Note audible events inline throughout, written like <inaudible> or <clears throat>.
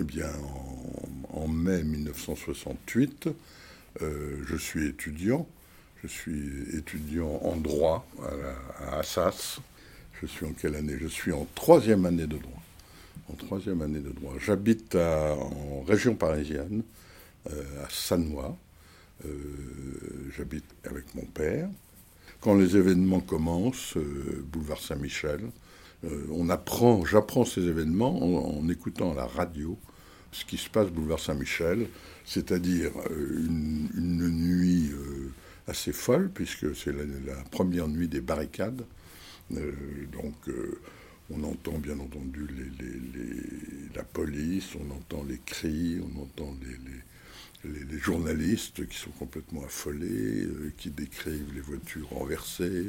Eh bien, en, mai 1968, je suis étudiant. Je suis étudiant en droit à, Assas. Je suis en quelle année? Je suis en troisième année de droit. En troisième année de droit. J'habite en région parisienne, à Sanois. J'habite avec mon père. Quand les événements commencent, boulevard Saint-Michel, euh, on apprend, j'apprends ces événements en, écoutant à la radio ce qui se passe boulevard Saint-Michel, c'est-à-dire euh, une, nuit euh, assez folle, puisque c'est la, première nuit des barricades. donc on entend bien entendu la police, on entend les cris, on entend les, journalistes qui sont complètement affolés, qui décrivent les voitures renversées,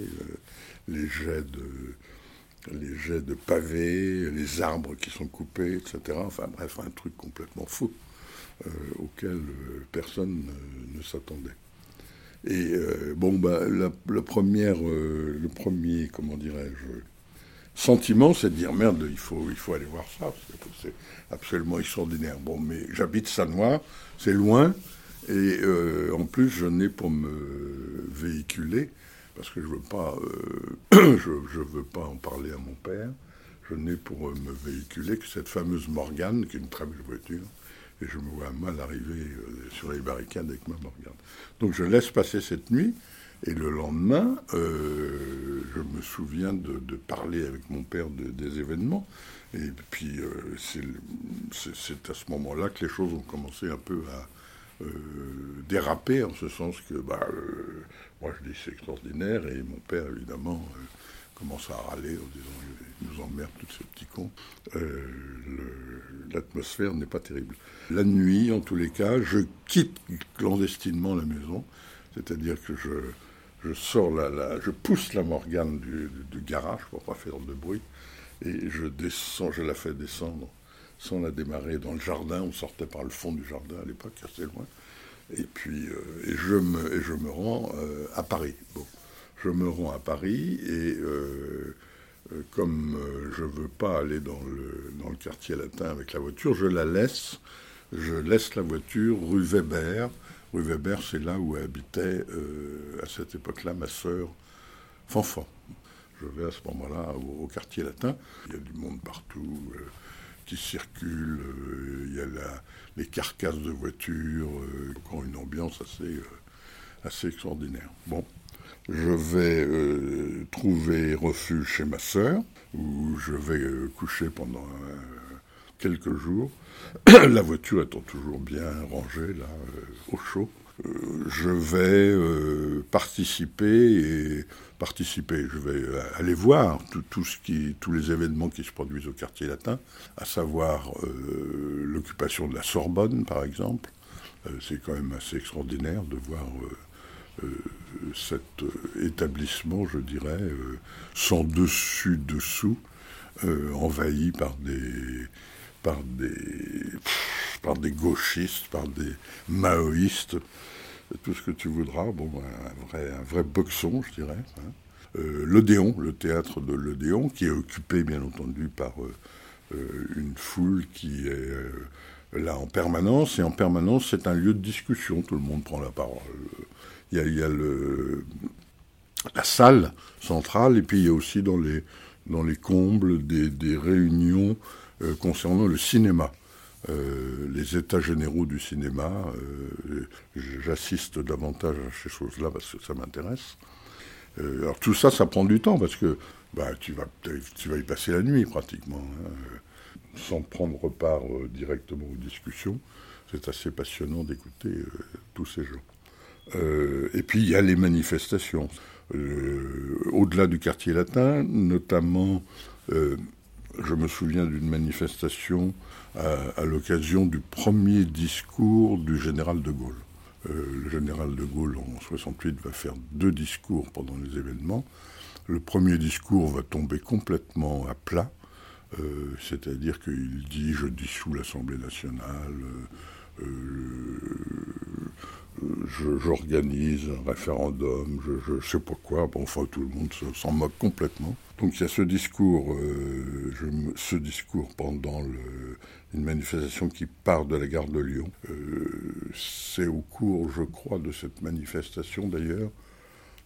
les jets de les jets de pavés, les arbres qui sont coupés, etc. Enfin bref, un truc complètement fou euh, auquel euh, personne ne s'attendait. Et euh, bon, bah, la, première, le premier, comment dirais-je, sentiment, c'est de dire merde, il faut, aller voir ça, c'est absolument extraordinaire. Bon, mais j'habite Sanois, c'est loin, et en plus, je n'ai pour me véhiculer parce que je veux euh, <clears throat> je, veux pas en parler à mon père. Je n'ai pour euh, me véhiculer que cette fameuse Morgane, qui est une très belle voiture, et je me vois mal arriver euh, sur les barricades avec ma Morgane. Donc je laisse passer cette nuit, et le lendemain, je me souviens de, parler avec mon père des événements, et puis c'est à ce moment-là que les choses ont commencé un peu à, déraper en ce sens que bah, moi, je dis c'est extraordinaire, et mon père, évidemment, euh, commence à râler en disant il nous emmerde tous ces petits cons. Euh, l'atmosphère n'est pas terrible. La nuit, en tous les cas, je quitte clandestinement la maison, c'est-à-dire que je, je sors je pousse la Morgane du, garage pour pas faire de bruit, et je descends, je la fais descendre sans la démarrer dans le jardin. On sortait par le fond du jardin à l'époque, assez loin. Et puis, euh, et je, me, et je me rends euh, à Paris. Bon, je me rends à Paris et euh, comme je ne veux pas aller dans le, dans le quartier latin avec la voiture, je la laisse. Je laisse la voiture rue Weber. Rue Weber, c'est là où habitait à cette époque-là ma sœur Fanfan. Je vais à ce moment-là au, quartier latin. Il y a du monde partout qui circulent. il y a la, les carcasses de voitures, euh, qui une ambiance assez, euh, assez extraordinaire. Bon, je vais euh, trouver refuge chez ma sœur, où je vais coucher pendant quelques jours. <coughs> la voiture étant toujours bien rangée, là, au chaud. Je vais participer et participer. Je vais euh, aller voir tout, ce qui, tous les événements qui se produisent au quartier latin, à savoir euh, l'occupation de la Sorbonne, par exemple. Euh, c'est quand même assez extraordinaire de voir cet établissement, je dirais, sans dessus-dessous, envahi par des, par des, par des gauchistes, par des maoïstes tout ce que tu voudras. Bon, un vrai, boxon, je dirais. Hein. Euh, L'Odéon, le théâtre de l'Odéon, qui est occupé, bien entendu, par euh, euh, une foule qui est là en permanence. Et en permanence, c'est un lieu de discussion. Tout le monde prend la parole. Il y a, la salle centrale, et puis il y a aussi dans les, combles des réunions concernant le cinéma. Euh, les états généraux du cinéma. Euh, j'assiste davantage à ces choses-là parce que ça m'intéresse. Euh, alors tout ça, ça prend du temps parce que bah, tu, vas, y passer la nuit pratiquement, hein, sans prendre part directement aux discussions. C'est assez passionnant d'écouter tous ces gens. et puis il y a les manifestations. Au-delà du quartier latin, notamment, je me souviens d'une manifestation à, l'occasion du premier discours du général de Gaulle. Euh, le général de Gaulle, en 68, va faire deux discours pendant les événements. Le premier discours va tomber complètement à plat, euh, c'est-à-dire qu'il dit « je dissous l'Assemblée nationale euh, j'organise un référendum, je ne sais pas quoi, bon, enfin tout le monde s'en moque complètement. Donc il y a ce discours, euh, je, ce discours pendant une manifestation qui part de la gare de Lyon. Euh, c'est au cours, je crois, de cette manifestation d'ailleurs,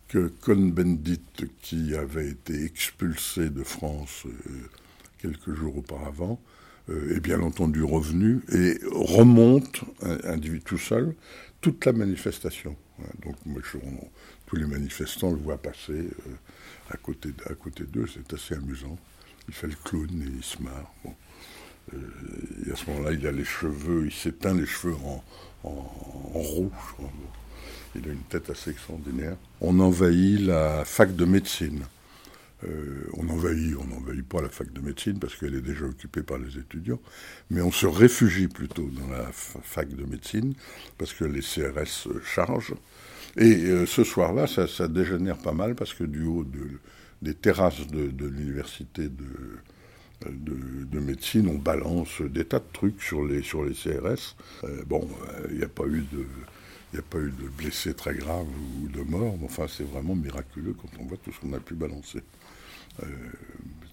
que Cohn-Bendit, qui avait été expulsé de France euh, quelques jours auparavant, est bien entendu revenu et remonte, individu tout seul, toute la manifestation. Donc moi, je, tous les manifestants le voient passer à côté, côté d'eux, c'est assez amusant. Il fait le clown et il se marre. Euh, et à ce moment-là, il a les cheveux, il s'éteint les cheveux en, rouge. Il a une tête assez extraordinaire. On envahit la fac de médecine. Euh, on envahit, on n'envahit pas la fac de médecine parce qu'elle est déjà occupée par les étudiants, mais on se réfugie plutôt dans la fac de médecine parce que les CRS chargent et euh, ce soir-là, ça, dégénère pas mal parce que du haut des terrasses de, l'université de, médecine, on balance des tas de trucs sur les, CRS. Euh, bon, il n'y a pas eu de... Il a pas eu de blessés très graves ou de morts, enfin c'est vraiment miraculeux quand on voit tout ce qu'on a pu balancer. Euh,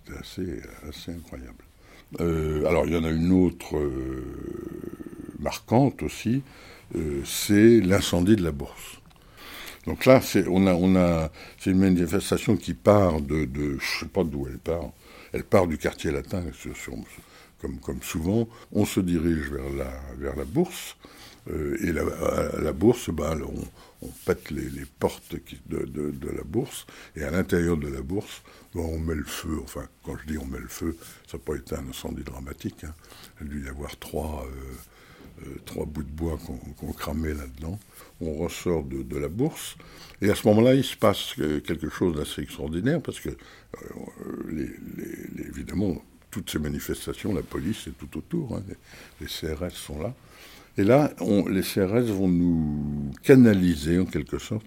C'était assez, incroyable. alors il y en a une autre marquante aussi, c'est l'incendie de la bourse. Donc là, c'est, on a, une manifestation qui part de, je sais pas d'où elle part. Elle part du quartier latin, comme, souvent. On se dirige vers la bourse. Euh, et à la bourse, bah, on, pète les, portes de, la bourse. Et à l'intérieur de la bourse, bah, on met le feu. Enfin, quand je dis on met le feu, ça n'a pas été un incendie dramatique. Hein. Il a dû y avoir trois, euh, euh, trois bouts de bois qu'on, cramait là-dedans on ressort de, la bourse, et à ce moment-là, il se passe quelque chose d'assez extraordinaire, parce que, évidemment, toutes ces manifestations, la police est tout autour, hein, les, CRS sont là, et là, les CRS vont nous canaliser, en quelque sorte,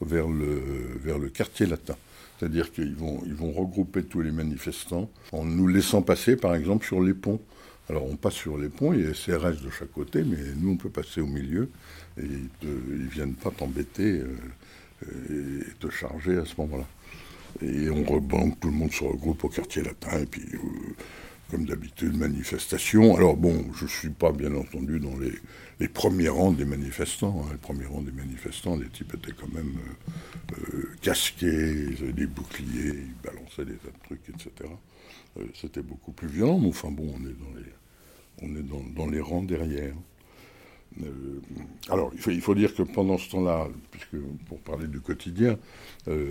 vers le, vers le quartier latin. C'est-à-dire qu'ils vont, ils vont regrouper tous les manifestants en nous laissant passer, par exemple, sur les ponts. Alors on passe sur les ponts, il y a les CRS de chaque côté, mais nous on peut passer au milieu et ils ne viennent pas t'embêter euh, et te charger à ce moment-là. Et on rebande, tout le monde se regroupe au quartier latin, et puis, euh, comme d'habitude, manifestation. Alors bon, je ne suis pas, bien entendu, dans les, premiers rangs des manifestants. Hein. Les premiers rangs des manifestants, les types étaient quand même euh, casqués, ils avaient des boucliers, ils balançaient des tas de trucs, etc. C'était beaucoup plus violent, mais enfin bon, on est dans les, on est dans les rangs derrière. Euh, alors, il faut, dire que pendant ce temps-là, puisque pour parler du quotidien, euh,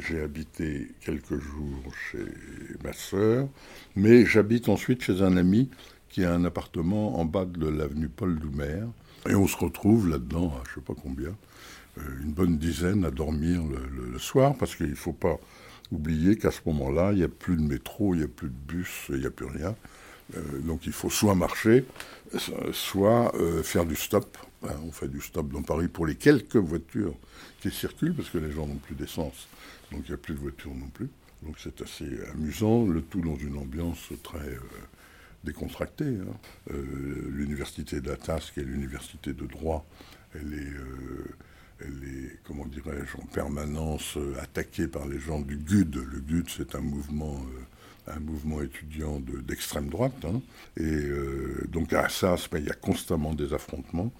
j'ai habité quelques jours chez ma sœur, mais j'habite ensuite chez un ami qui a un appartement en bas de l'avenue Paul Doumer, et on se retrouve là-dedans, je sais pas combien, euh, une bonne dizaine à dormir le, soir, parce qu'il ne faut pas oublier qu'à ce moment-là, il n'y a plus de métro, il n'y a plus de bus, il n'y a plus rien. Donc il faut soit marcher, soit euh, faire du stop. Hein, on fait du stop dans Paris pour les quelques voitures qui circulent, parce que les gens n'ont plus d'essence, donc il n'y a plus de voitures non plus. Donc c'est assez amusant, le tout dans une ambiance très euh, décontractée. Hein. Euh, l'université d'Atas, qui est l'université de droit, elle est, elle est comment dirais-je, en permanence attaquée par les gens du GUD. Le GUD, c'est un mouvement un mouvement étudiant d'extrême droite. Hein. Et euh, donc à Assas, il y a constamment des affrontements.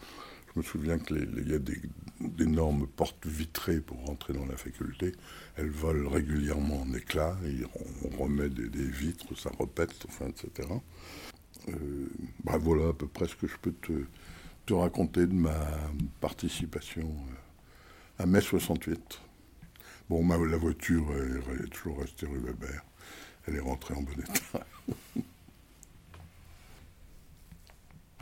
Je me souviens qu'il y a d'énormes portes vitrées pour rentrer dans la faculté. Elles volent régulièrement en éclats, on, remet des, vitres, ça repète, enfin, etc. Euh, bah, voilà à peu près ce que je peux te, te raconter de ma participation euh, à mai 68. Bon, ma, la voiture est toujours restée rue Weber elle est rentrée en bon état. <laughs>